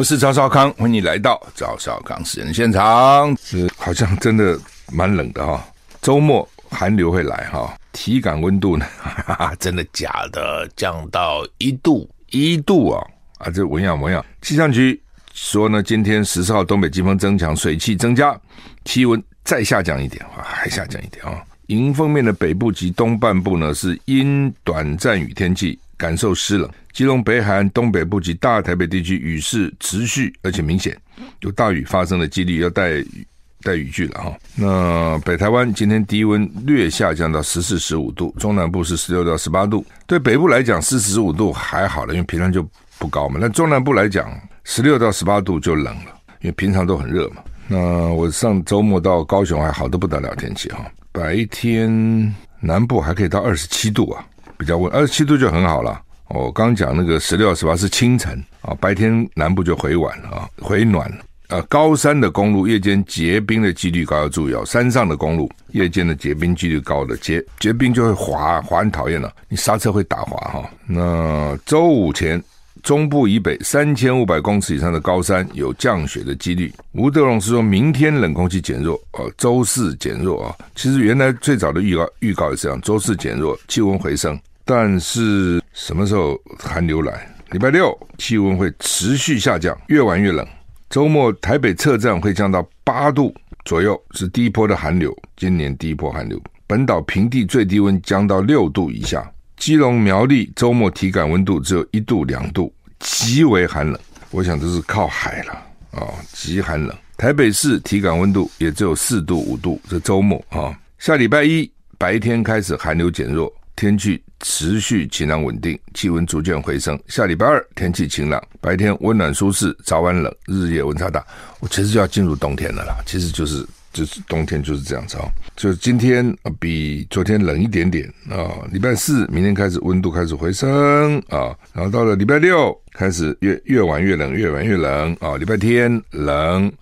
我是赵少康，欢迎来到赵少康私人现场。是好像真的蛮冷的哈、哦，周末。寒流会来哈，体感温度呢？哈哈，真的假的？降到一度一度啊啊！这文样文样，气象局说呢，今天十四号东北季风增强，水汽增加，气温再下降一点啊，还下降一点啊。迎风面的北部及东半部呢是阴短暂雨天气，感受湿冷。基隆北海岸东北部及大台北地区雨势持续而且明显，有大雨发生的几率，要带。带雨具了哈，那北台湾今天低温略下降到十四十五度，中南部是十六到十八度。对北部来讲，四十五度还好了，因为平常就不高嘛。那中南部来讲，十六到十八度就冷了，因为平常都很热嘛。那我上周末到高雄还好得不得了天气哈，白天南部还可以到二十七度啊，比较温，二十七度就很好了。我刚讲那个十六十八是清晨啊，白天南部就回暖了啊，回暖了。呃，高山的公路夜间结冰的几率高，要注意哦。山上的公路夜间的结冰几率高的结结冰就会滑滑，很讨厌了，你刹车会打滑哈。那周五前，中部以北三千五百公尺以上的高山有降雪的几率。吴德荣是说明天冷空气减弱，哦，周四减弱啊。其实原来最早的预告预告也是这样，周四减弱，气温回升。但是什么时候寒流来？礼拜六气温会持续下降，越晚越冷。周末台北测站会降到八度左右，是第一波的寒流，今年第一波寒流。本岛平地最低温降到六度以下，基隆苗栗周末体感温度只有一度两度，极为寒冷。我想这是靠海了啊、哦，极寒冷。台北市体感温度也只有四度五度，这周末啊、下礼拜一白天开始寒流减弱。天气持续晴朗稳定，气温逐渐回升。下礼拜二天气晴朗，白天温暖舒适，早晚冷，日夜温差大。我其实就要进入冬天了啦，其实就是就是冬天就是这样子啊。就今天比昨天冷一点点啊。礼拜四明天开始温度开始回升啊，然后到了礼拜六开始越越晚越冷，越晚越冷啊。礼拜天冷，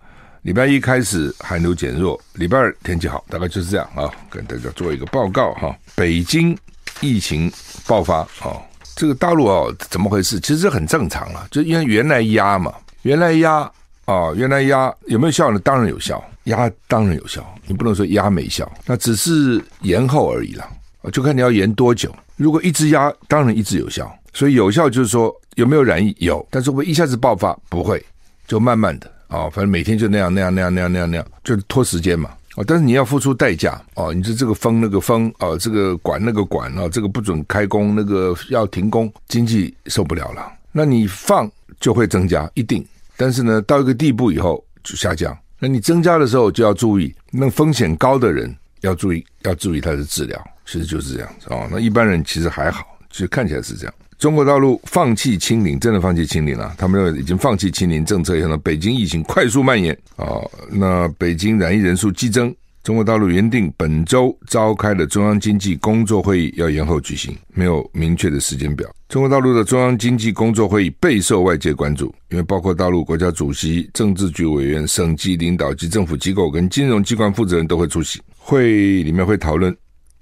礼拜一开始寒流减弱，礼拜二天气好，大概就是这样啊。跟大家做一个报告哈，北京。疫情爆发哦，这个大陆哦怎么回事？其实很正常啊，就因为原来压嘛，原来压啊，原来压有没有效呢？当然有效，压当然有效，你不能说压没效，那只是延后而已啦。就看你要延多久。如果一直压，当然一直有效。所以有效就是说有没有染疫有，但是会一下子爆发不会，就慢慢的啊，反正每天就那样那样那样那样那样那样，就拖时间嘛。哦，但是你要付出代价哦，你说这个封那个封哦，这个管那个管啊，这个不准开工，那个要停工，经济受不了了。那你放就会增加，一定。但是呢，到一个地步以后就下降。那你增加的时候就要注意，那风险高的人要注意，要注意他的治疗。其实就是这样子哦。那一般人其实还好，其实看起来是这样。中国大陆放弃清零，真的放弃清零了。他们认为已经放弃清零政策以后呢，北京疫情快速蔓延啊、那北京染疫人数激增，中国大陆原定本周召开的中央经济工作会议要延后举行，没有明确的时间表。中国大陆的中央经济工作会议备受外界关注，因为包括大陆国家主席、政治局委员、省级领导及政府机构跟金融机关负责人都会出席。会议里面会讨论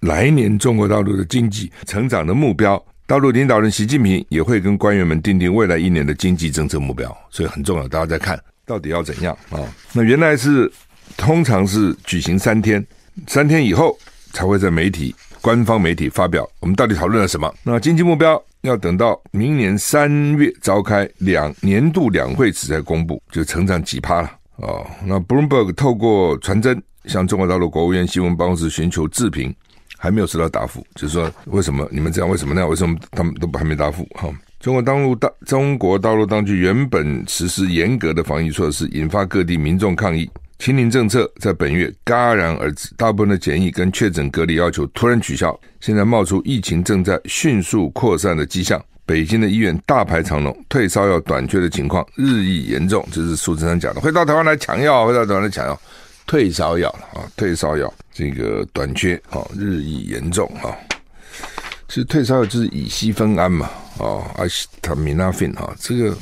来年中国大陆的经济成长的目标。大陆领导人习近平也会跟官员们订定未来一年的经济政策目标，所以很重要。大家在看到底要怎样啊？那原来是通常是举行三天，三天以后才会在媒体官方媒体发表我们到底讨论了什么。那经济目标要等到明年三月召开两年度两会时才公布，就成长几趴了哦。那 Bloomberg 透过传真向中国大陆国务院新闻办公室寻求置评。还没有收到答复，就是说为什么你们这样？为什么那样？为什么他们都还没答复？哈，中国大陆大中国大陆当局原本实施严格的防疫措施，引发各地民众抗议。清零政策在本月戛然而止，大部分的检疫跟确诊隔离要求突然取消。现在冒出疫情正在迅速扩散的迹象，北京的医院大排长龙，退烧药短缺的情况日益严重。这是苏贞昌讲的。会到台湾来抢药，会到台湾来抢药，退烧药啊，退烧药这个短缺啊，日益严重啊。其实退烧药就是乙醯酚胺嘛，啊，阿西他米那芬哈，这个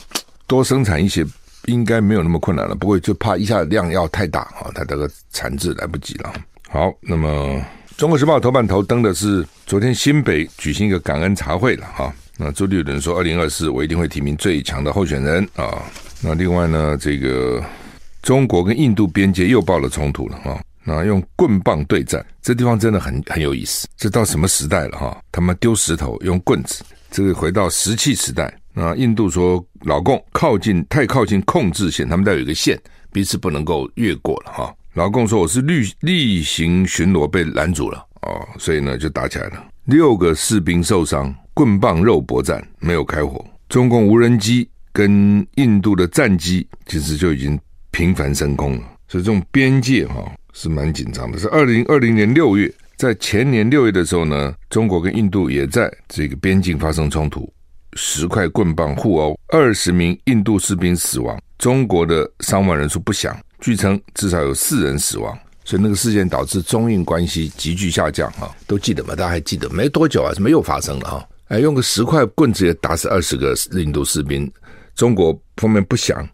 多生产一些应该没有那么困难了。不过就怕一下量要太大啊，它这个产制来不及了。好，那么《中国时报》头版头登的是昨天新北举行一个感恩茶会了哈。那朱立伦说，二零二四我一定会提名最强的候选人啊。那另外呢，这个中国跟印度边界又爆了冲突了哈。那用棍棒对战，这地方真的很很有意思。这到什么时代了哈？他们丢石头用棍子，这个回到石器时代。那印度说老共靠近太靠近控制线，他们带有一个线，彼此不能够越过了哈。老共说我是例例行巡逻被拦阻了哦，所以呢就打起来了，六个士兵受伤，棍棒肉搏战没有开火。中共无人机跟印度的战机其实就已经频繁升空了，所以这种边界哈。是蛮紧张的。是二零二零年六月，在前年六月的时候呢，中国跟印度也在这个边境发生冲突，十块棍棒互殴，二十名印度士兵死亡，中国的伤亡人数不详，据称至少有四人死亡。所以那个事件导致中印关系急剧下降，哈，都记得吗？大家还记得？没多久啊，怎么又发生了？哈，哎，用个十块棍子也打死二十个印度士兵，中国方面不详，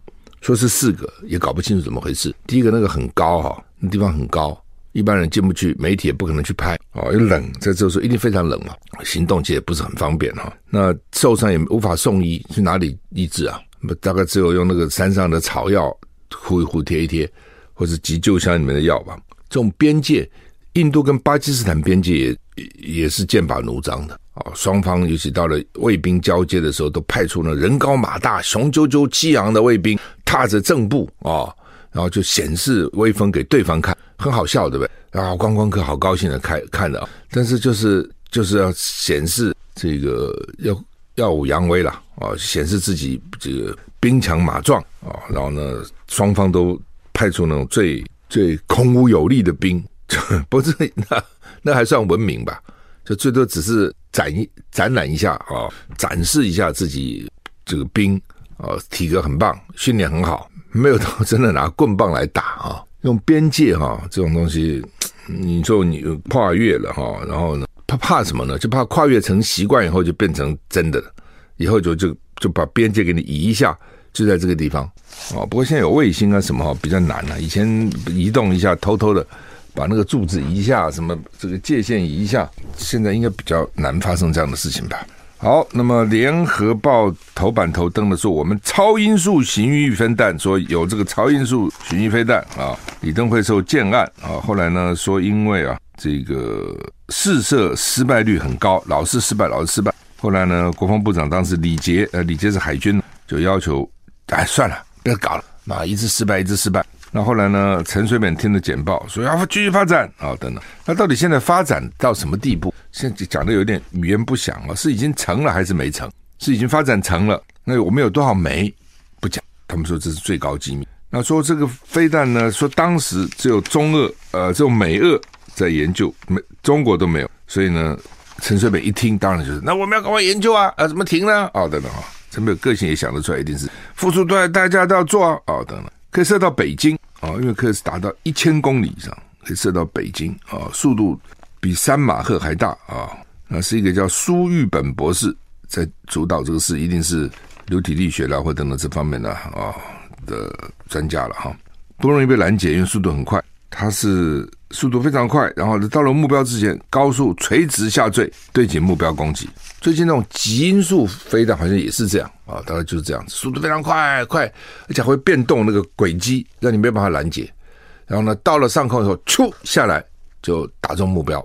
说是四个，也搞不清楚怎么回事。第一个那个很高，哈。那地方很高，一般人进不去，媒体也不可能去拍哦，又冷，在这时候一定非常冷嘛，行动其实也不是很方便哈。那受伤也无法送医，去哪里医治啊？大概只有用那个山上的草药糊一糊贴一贴，或者急救箱里面的药吧。这种边界，印度跟巴基斯坦边界也也是剑拔弩张的啊。双方尤其到了卫兵交接的时候，都派出了人高马大、雄赳赳激昂的卫兵，踏着正步啊。然后就显示威风给对方看，很好笑，对不对？然后观光客好高兴的看看的，但是就是就是要显示这个要耀武扬威了啊，显示自己这个兵强马壮啊。然后呢，双方都派出那种最最孔武有力的兵，不是那那还算文明吧？就最多只是展一展览一下啊，展示一下自己这个兵啊，体格很棒，训练很好。没有到真的拿棍棒来打啊，用边界哈这种东西，你说你跨越了哈，然后呢，他怕什么呢？就怕跨越成习惯以后就变成真的了，以后就就就把边界给你移一下，就在这个地方哦。不过现在有卫星啊什么哈，比较难了。以前移动一下，偷偷的把那个柱子移一下，什么这个界限移一下，现在应该比较难发生这样的事情吧。好，那么联合报头版头登的说，我们超音速巡弋飞弹，说有这个超音速巡弋飞弹啊，李登辉受建案啊，后来呢说因为啊这个试射失败率很高，老是失败，老是失败。后来呢，国防部长当时李杰，呃，李杰是海军，就要求，哎，算了，不要搞了，啊，一直失败，一直失败。那后来呢？陈水扁听了简报，说要继续发展啊，等等。那到底现在发展到什么地步？现在讲的有点语焉不详啊，是已经成了还是没成？是已经发展成了？那我们有多少煤？不讲。他们说这是最高机密。那说这个飞弹呢？说当时只有中俄呃，只有美俄在研究，没中国都没有。所以呢，陈水扁一听，当然就是那我们要赶快研究啊啊，怎么停呢？哦，等等啊，陈水扁个性也想得出来，一定是付出多大代价都要做啊。哦，等等。可以射到北京啊，因为可以是达到一千公里以上，可以射到北京啊，速度比三马赫还大啊。那是一个叫苏玉本博士在主导这个事，一定是流体力学啦或等等这方面的啊的专家了哈。不容易被拦截，因为速度很快，它是速度非常快，然后到了目标之前，高速垂直下坠，对准目标攻击。最近那种极音速飞弹好像也是这样啊，大概就是这样子，速度非常快，快，而且会变动那个轨迹，让你没办法拦截。然后呢，到了上空的时候，咻下来就打中目标。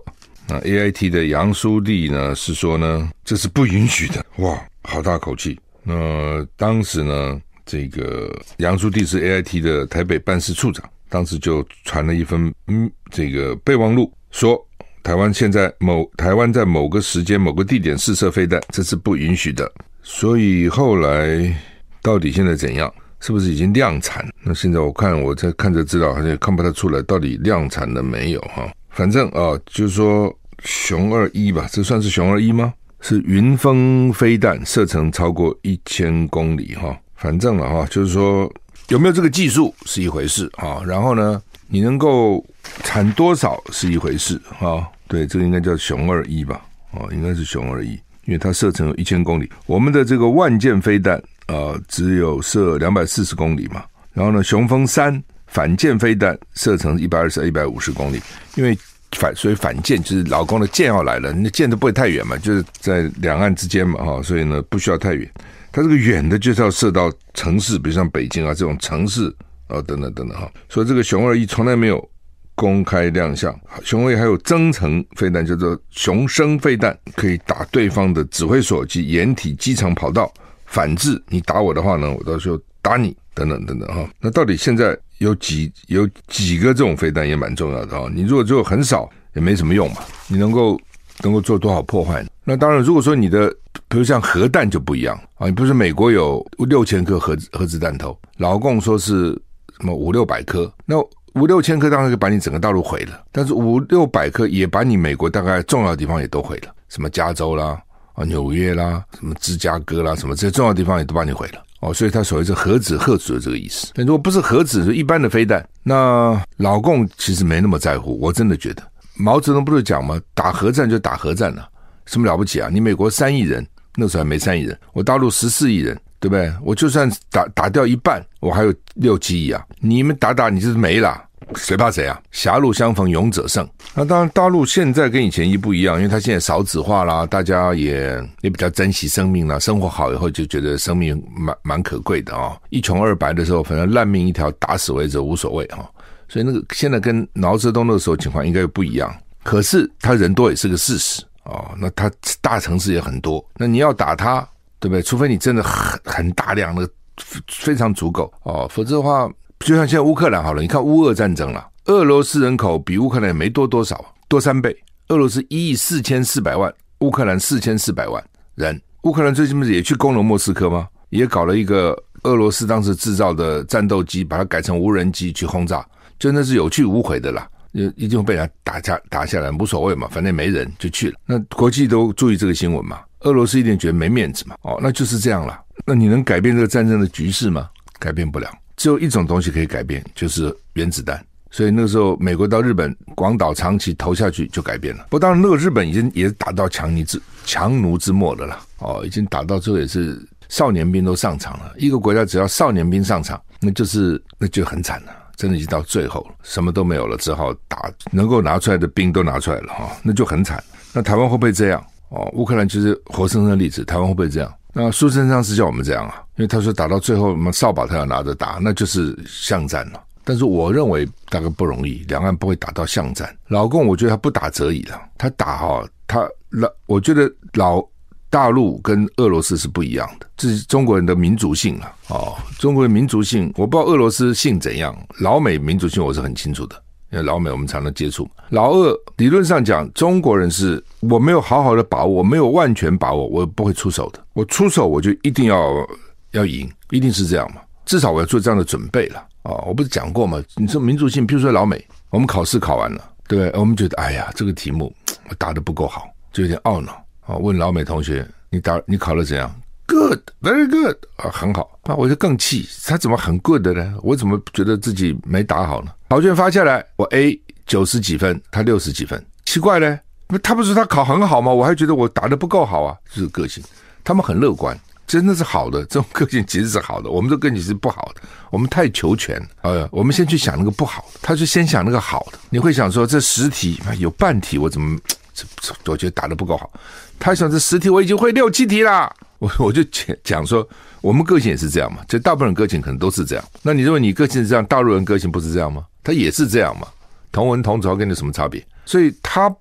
那 AIT 的杨书立呢是说呢，这是不允许的。哇，好大口气。那当时呢，这个杨书立是 AIT 的台北办事处长，当时就传了一份嗯这个备忘录说。台湾现在某台湾在某个时间某个地点试射飞弹，这是不允许的。所以后来到底现在怎样？是不是已经量产？那现在我看我在看着资料，好像也看不太出来到底量产了没有哈。反正啊，就是说熊二一吧，这算是熊二一吗？是云峰飞弹，射程超过一千公里哈。反正了哈，就是说有没有这个技术是一回事啊。然后呢，你能够产多少是一回事啊。对，这个应该叫雄二一吧？哦，应该是雄二一，因为它射程有一千公里。我们的这个万箭飞弹啊，只有射两百四十公里嘛。然后呢，雄风三反舰飞弹射程一百二十、一百五十公里，因为。反所以反舰就是老公的舰要来了，那舰都不会太远嘛，就是在两岸之间嘛，哈，所以呢不需要太远。它这个远的就是要射到城市，比如像北京啊这种城市啊等等等等哈。所以这个熊二一从来没有公开亮相。熊二一还有增程飞弹，叫做熊升飞弹，可以打对方的指挥所及掩体机场跑道。反制你打我的话呢，我到时候打你等等等等哈。那到底现在？有几有几个这种飞弹也蛮重要的啊！你如果只有很少，也没什么用嘛。你能够能够做多少破坏？那当然，如果说你的，比如像核弹就不一样啊。你不是美国有六千颗核核子弹头，老共说是什么五六百颗？那五六千颗当然可以把你整个大陆毁了，但是五六百颗也把你美国大概重要的地方也都毁了，什么加州啦啊、纽约啦、什么芝加哥啦，什么这些重要地方也都把你毁了。哦，所以它所谓是核子核子的这个意思。但如果不是核子，是一般的飞弹，那老共其实没那么在乎。我真的觉得，毛泽东不是讲吗？打核战就打核战了，什么了不起啊？你美国三亿人，那时候还没三亿人，我大陆十四亿人，对不对？我就算打打掉一半，我还有六七亿啊！你们打打，你就是没了。谁怕谁啊？狭路相逢勇者胜。那当然，大陆现在跟以前一不一样，因为他现在少子化啦，大家也也比较珍惜生命啦。生活好以后就觉得生命蛮蛮可贵的啊、一穷二白的时候，反正烂命一条，打死为止无所谓啊、所以那个现在跟毛泽东那个时候情况应该又不一样。可是他人多也是个事实哦。那他大城市也很多，那你要打他，对不对？除非你真的很很大量的非常足够哦，否则的话。就像现在乌克兰好了，你看乌俄战争了，俄罗斯人口比乌克兰也没多多少，多三倍。俄罗斯一亿四千四百万，乌克兰四千四百万人。乌克兰最近不是也去攻了莫斯科吗？也搞了一个俄罗斯当时制造的战斗机，把它改成无人机去轰炸，真的是有去无回的啦。一定会被人打下打下来，无所谓嘛，反正没人就去了。那国际都注意这个新闻嘛，俄罗斯一定觉得没面子嘛。哦，那就是这样了。那你能改变这个战争的局势吗？改变不了。只有一种东西可以改变，就是原子弹。所以那个时候，美国到日本广岛、长崎投下去就改变了。不当然，那个日本已经也打到强弩之强弩之末的了。哦，已经打到最后也是少年兵都上场了。一个国家只要少年兵上场，那就是那就很惨了，真的已经到最后了，什么都没有了，只好打能够拿出来的兵都拿出来了哈，那就很惨。那台湾会不会这样？哦，乌克兰就是活生生的例子，台湾会不会这样？那苏贞昌是叫我们这样啊，因为他说打到最后，我们扫把他要拿着打，那就是巷战了。但是我认为大概不容易，两岸不会打到巷战。老共我觉得他不打则已了，他打哈、他老我觉得老大陆跟俄罗斯是不一样的，这是中国人的民族性了哦。中国人民族性，我不知道俄罗斯性怎样，老美民族性我是很清楚的。因为老美我们常常接触，老俄理论上讲，中国人是我没有好好的把握，我没有万全把握，我不会出手的。我出手我就一定要要赢，一定是这样嘛。至少我要做这样的准备了啊、哦！我不是讲过吗？你说民族性，比如说老美，我们考试考完了，对？我们觉得哎呀，这个题目我答的不够好，就有点懊恼啊、问老美同学，你答你考得怎样？Good, very good 啊，很好。那我就更气，他怎么很 good 的呢？我怎么觉得自己没打好呢？考卷发下来，我 A 九十几分，他六十几分，奇怪呢？他不是说他考很好吗？我还觉得我答得不够好啊。这是个性，他们很乐观，真的是好的。这种个性其实是好的，我们这个性是不好的。我们太求全，呃，我们先去想那个不好，他就先想那个好的。你会想说，这十题有半题我怎么我觉得打得不够好。他想这十题我已经会六七题了。我我就讲讲说，我们个性也是这样嘛，就大部分人个性可能都是这样。那你认为你个性是这样，大陆人个性不是这样吗？他也是这样嘛，同文同词跟你有什么差别？所以他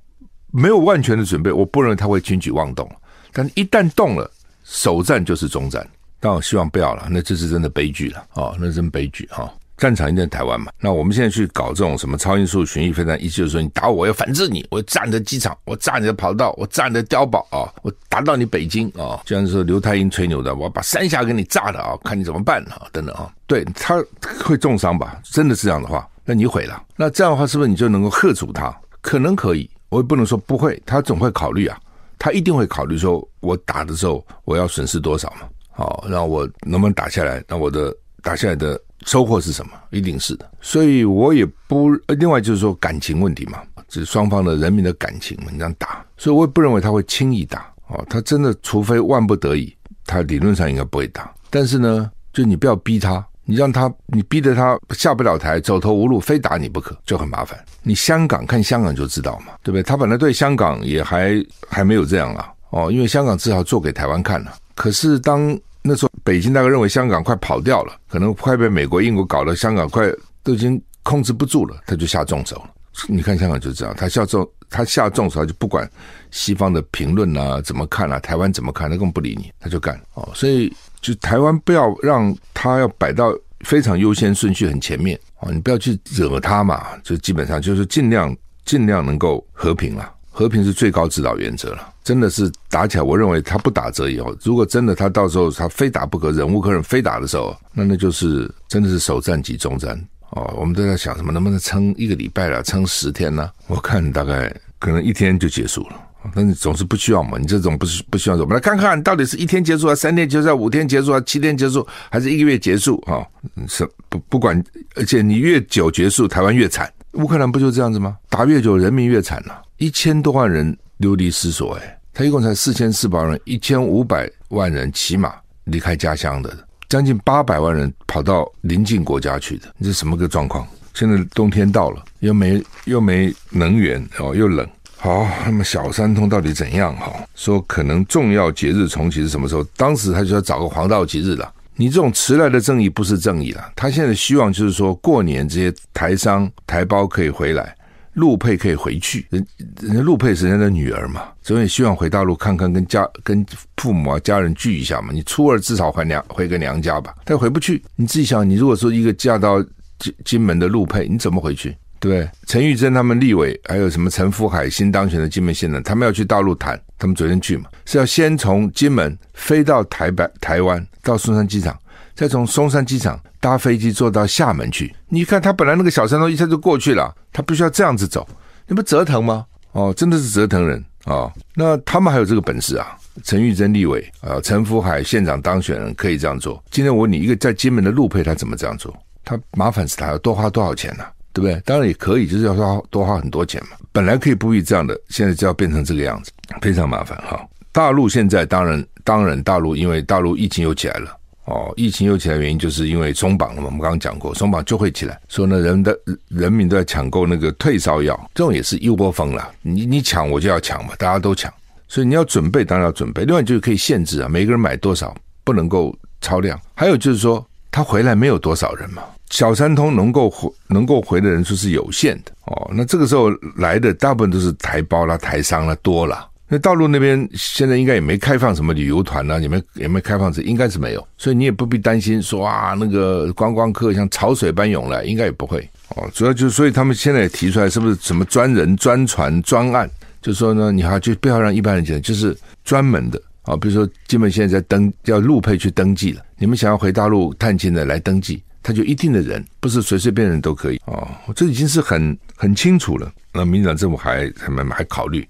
没有万全的准备，我不认为他会轻举妄动。但一旦动了，首战就是终战。但我希望不要了，那这是真的悲剧了哦，那真悲剧哈。战场一定在台湾嘛？那我们现在去搞这种什么超音速巡弋飞弹，意思就是说你打我，我要反制你，我要炸你的机场，我炸你的跑道，我炸你的碉堡啊，我打到你北京啊，就像是刘太英吹牛的，我要把三峡给你炸了啊，看你怎么办啊，等等啊，对他会重伤吧？真的是这样的话，那你毁了。那这样的话，是不是你就能够吓阻他？可能可以，我也不能说不会，他总会考虑啊。他一定会考虑说，我打的时候我要损失多少嘛？好，那我能不能打下来？那我的打下来的收获是什么？一定是的。所以我也不另外就是说感情问题嘛，就是双方的人民的感情嘛，你这样打，所以我也不认为他会轻易打。哦，他真的除非万不得已，他理论上应该不会打。但是呢，就你不要逼他。你让他，你逼得他下不了台，走投无路，非打你不可，就很麻烦。你香港看香港就知道嘛，对不对？他本来对香港也还还没有这样啊，哦，因为香港至少做给台湾看了。可是当那时候北京大概认为香港快跑掉了，可能快被美国、英国搞得香港快都已经控制不住了，他就下重手了。你看香港就知道，他下重他下重手，他就不管西方的评论啊怎么看啊，台湾怎么看，他更不理你，他就干哦，所以。就台湾不要让他要摆到非常优先顺序很前面啊！你不要去惹他嘛，就基本上就是尽量尽量能够和平了，和平是最高指导原则了。真的是打起来，我认为他不打折以后。如果真的他到时候他非打不可，忍无可忍非打的时候，那那就是真的是首战即终战哦。我们都在想什么，能不能撑一个礼拜了，撑十天呢？我看大概可能一天就结束了。那你总是不需要嘛？你这种不是不需要，我们来看看到底是一天结束啊，三天结束啊，五天结束啊，七天结束，还是一个月结束啊？是不不管，而且你越久结束，台湾越惨。乌克兰不就这样子吗？打越久，人民越惨了。一千多万人流离失所，哎，他一共才四千四百万人，一千五百万人起码离开家乡的，将近八百万人跑到邻近国家去的，你这什么个状况？现在冬天到了，又没又没能源哦，又冷。好，那么小三通到底怎样？哈，说可能重要节日重启是什么时候？当时他就要找个黄道吉日了。你这种迟来的正义不是正义了。他现在希望就是说过年这些台商台胞可以回来，陆配可以回去。人人家陆配是人家的女儿嘛，所以希望回大陆看看，跟家跟父母啊家人聚一下嘛。你初二至少回娘回个娘家吧。但回不去，你自己想，你如果说一个嫁到金金门的陆配，你怎么回去？对，陈玉珍他们立委，还有什么陈福海新当选的金门县长，他们要去大陆谈，他们昨天去嘛，是要先从金门飞到台北、台湾，到松山机场，再从松山机场搭飞机坐到厦门去。你看他本来那个小山东一下就过去了，他必须要这样子走，你不折腾吗？哦，真的是折腾人啊、哦！那他们还有这个本事啊？陈玉珍立委啊，陈福海县长当选人可以这样做。今天我问你，一个在金门的陆配，他怎么这样做？他麻烦死他要多花多少钱呢、啊？对不对？当然也可以，就是要花多花很多钱嘛。本来可以不必这样的，现在就要变成这个样子，非常麻烦哈。大陆现在当然，当然大陆因为大陆疫情又起来了哦，疫情又起来原因就是因为松绑了嘛。我们刚刚讲过，松绑就会起来，说呢，人的人民都在抢购那个退烧药，这种也是一窝蜂了。你你抢我就要抢嘛，大家都抢，所以你要准备，当然要准备。另外就是可以限制啊，每个人买多少，不能够超量。还有就是说，他回来没有多少人嘛。小三通能够回 能够回的人数是有限的哦，那这个时候来的大部分都是台胞啦、台商啦多了。那大陆那边现在应该也没开放什么旅游团啦，也没也没开放这，应该是没有，所以你也不必担心说啊那个观光客像潮水般涌来，应该也不会哦。主要就是所以他们现在也提出来，是不是什么专人、专船、专案？就是说呢，你还就不要让一般人进来，就是专门的啊，比如说基本现在在登叫陆配去登记了，你们想要回大陆探亲的来登记。他就一定的人，不是随随便人都可以哦。这已经是很很清楚了。那民进党政府还他们还考虑，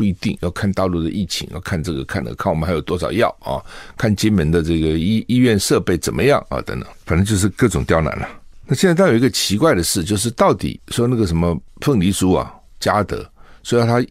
不一定要看大陆的疫情，要看这个看那个，看我们还有多少药啊，看金门的这个医医院设备怎么样啊，等等，反正就是各种刁难了。那现在倒有一个奇怪的事，就是到底说那个什么凤梨酥啊，嘉德说要他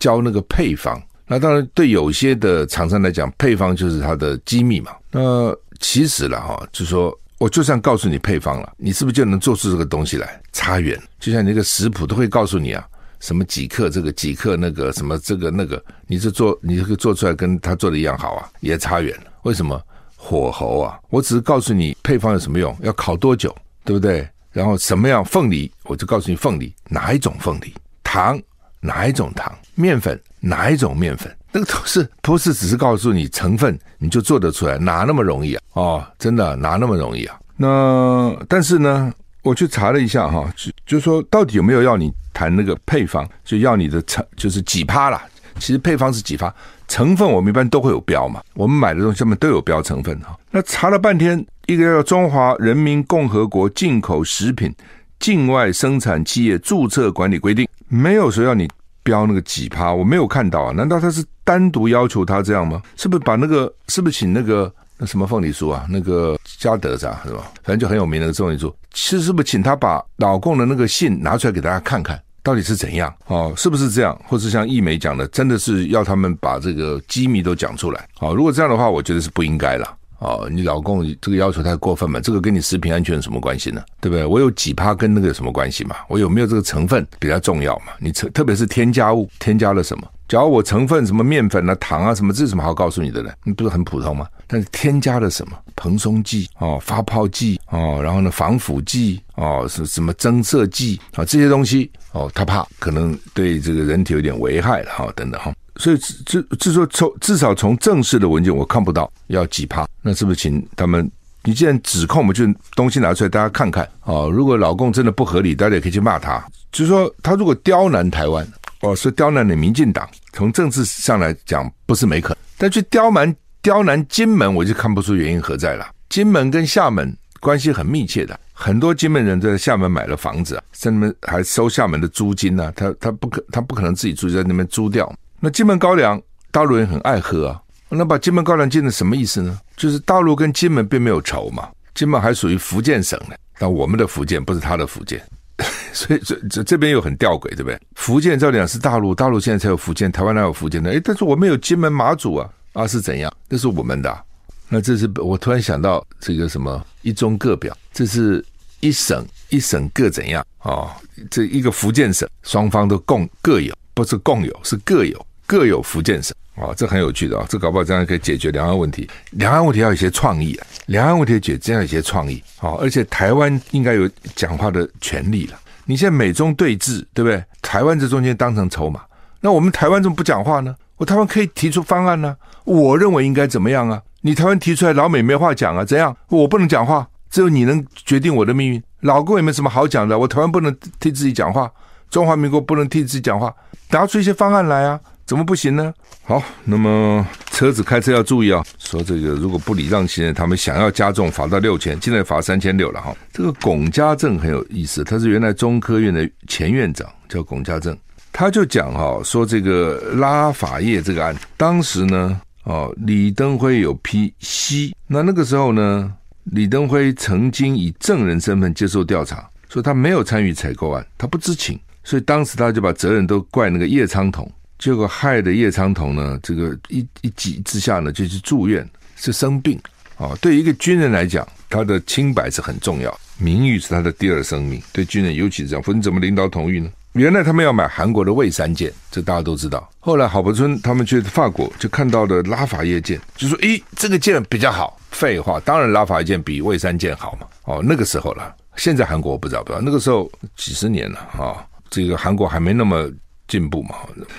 交那个配方，那当然对有些的厂商来讲，配方就是他的机密嘛。那其实了哈，就说。我就算告诉你配方了，你是不是就能做出这个东西来？差远，就像你那个食谱都会告诉你啊，什么几克这个几克那个什么这个那个，你是做你这个做出来跟他做的一样好啊，也差远了。为什么？火候啊！我只是告诉你配方有什么用，要烤多久，对不对？然后什么样凤梨，我就告诉你凤梨哪一种凤梨，糖哪一种糖，面粉哪一种面粉。那个都是不是只是告诉你成分你就做得出来？哪那么容易啊？哦，真的哪那么容易啊？那但是呢，我去查了一下哈，就就说到底有没有要你谈那个配方，就要你的成就是几趴啦。其实配方是几趴，成分我们一般都会有标嘛。我们买的东西上面都有标成分哈。那查了半天，一个叫《中华人民共和国进口食品境外生产企业注册管理规定》，没有说要你标那个几趴，我没有看到啊？难道他是？单独要求他这样吗？是不是把那个是不是请那个那什么凤梨酥啊，那个嘉德是吧？反正就很有名的凤梨酥，其实是不是请他把老共的那个信拿出来给大家看看，到底是怎样？哦，是不是这样？或是像易梅讲的，真的是要他们把这个机密都讲出来？哦，如果这样的话，我觉得是不应该了。哦，你老共这个要求太过分嘛？这个跟你食品安全有什么关系呢？对不对？我有几趴跟那个有什么关系嘛？我有没有这个成分比较重要嘛？你特特别是添加物，添加了什么？假如我成分什么面粉啊、糖啊什么，这是什么好告诉你的呢？你不是很普通吗？但是添加了什么？蓬松剂哦，发泡剂哦，然后呢，防腐剂哦，是什么增色剂啊？这些东西哦，他怕可能对这个人体有点危害了哈、哦，等等哈。所以，至至说从至少从正式的文件我看不到要几趴，那是不是请他们？你既然指控，我们就东西拿出来大家看看哦。如果老共真的不合理，大家也可以去骂他。就是说，他如果刁难台湾，哦，是刁难的民进党，从政治上来讲不是没可能。但去刁蛮刁难金门，我就看不出原因何在了。金门跟厦门关系很密切的，很多金门人在厦门买了房子啊，在那边还收厦门的租金呢、他他不可他不可能自己住在那边租掉。那金门高粱，大陆人很爱喝啊。那把金门高粱建的什么意思呢？就是大陆跟金门并没有仇嘛，金门还属于福建省呢。但我们的福建不是他的福建，所以这这这边又很吊诡，对不对？福建照理讲是大陆，大陆现在才有福建，台湾哪有福建呢？诶，但是我们有金门马祖啊，啊是怎样？那是我们的。那这是我突然想到这个什么一中各表，这是一省一省各怎样啊？这一个福建省，双方都共各有。不是共有，是各有，各有福建省、哦，这很有趣的啊、哦，这搞不好这样可以解决两岸问题。两岸问题要有一些创意啊，两岸问题解决这样一些创意啊、而且台湾应该有讲话的权利了。你现在美中对峙，对不对？台湾这中间当成筹码，那我们台湾怎么不讲话呢？我台湾可以提出方案呢、啊，我认为应该怎么样啊？你台湾提出来，老美没话讲啊？怎样？我不能讲话，只有你能决定我的命运。老共也没什么好讲的，我台湾不能替自己讲话。中华民国不能替自己讲话，拿出一些方案来啊？怎么不行呢？好，那么车子开车要注意啊。说这个如果不礼让行人，他们想要加重罚到六千，现在罚三千六了哈。这个龚家正很有意思，他是原来中科院的前院长，叫龚家正，他就讲哈，说这个拉法叶这个案，当时呢，哦，李登辉有批息那那个时候呢，李登辉曾经以证人身份接受调查，说他没有参与采购案，他不知情。所以当时他就把责任都怪那个叶昌童，结果害的叶昌同呢，这个一一急之下呢，就去住院，是生病啊。对一个军人来讲，他的清白是很重要，名誉是他的第二生命。对军人尤其是这样，否则你怎么领导统御呢？原来他们要买韩国的蔚山舰，这大家都知道。后来郝柏村他们去法国就看到了拉法叶舰，就说：“诶，这个舰比较好。”废话，当然拉法叶舰比蔚山舰好嘛。哦，那个时候了，现在韩国我不知道，不知道那个时候几十年了啊。这个韩国还没那么进步嘛，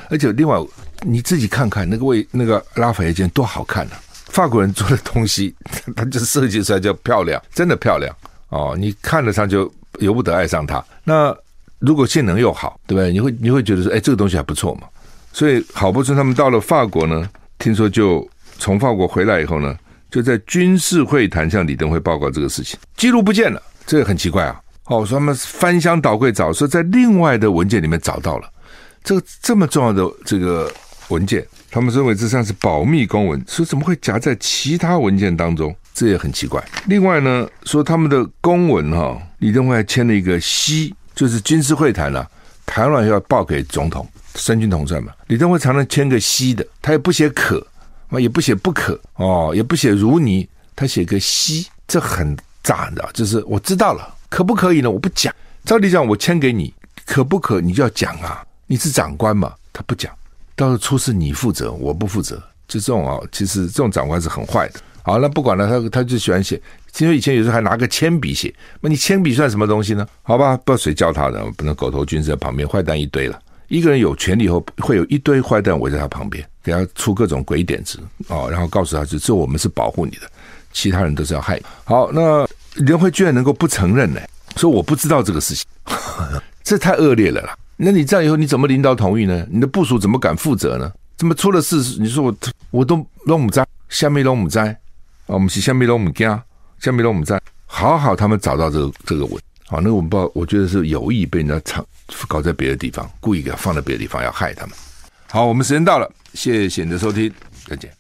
而且另外你自己看看那个为那个拉法叶舰多好看呢、啊！法国人做的东西，他就设计出来就漂亮，真的漂亮哦！你看了上就由不得爱上它。那如果性能又好，对不对？你会你会觉得说，哎，这个东西还不错嘛。所以郝柏村他们到了法国呢，听说就从法国回来以后呢，就在军事会谈向李登辉报告这个事情，记录不见了，这个很奇怪啊。哦，说他们翻箱倒柜找，说在另外的文件里面找到了这个这么重要的这个文件，他们认为这像是保密公文，说怎么会夹在其他文件当中？这也很奇怪。另外呢，说他们的公文哈、哦，李登辉还签了一个 C，就是军事会谈了、啊，谈完要报给总统，三军统帅嘛。李登辉常常签个 C 的，他也不写可，啊，也不写不可，哦，也不写如你，他写个 C，这很炸的，就是我知道了。可不可以呢？我不讲。照理讲，我签给你，可不可？你就要讲啊！你是长官嘛，他不讲，到时候出事你负责，我不负责。就这种啊，其实这种长官是很坏的。好，那不管了，他他就喜欢写。因为以前有时候还拿个铅笔写，那你铅笔算什么东西呢？好吧，不知道谁教他的，不能狗头军在旁边，坏蛋一堆了。一个人有权力以后，会有一堆坏蛋围在他旁边，给他出各种鬼点子啊，然后告诉他就这我们是保护你的，其他人都是要害。好，那。李登辉居然能够不承认呢？说我不知道这个事情，这太恶劣了啦！那你这样以后你怎么领导统一呢？你的部署怎么敢负责呢？怎么出了事？你说我我都拢唔知，虾米拢唔知，啊，我们是虾米拢唔惊，虾米拢唔知。好好，他们找到这个这个文，好，那个文报我觉得是有意被人家藏搞在别的地方，故意给他放在别的地方要害他们。好，我们时间到了。谢谢你的收听，再见。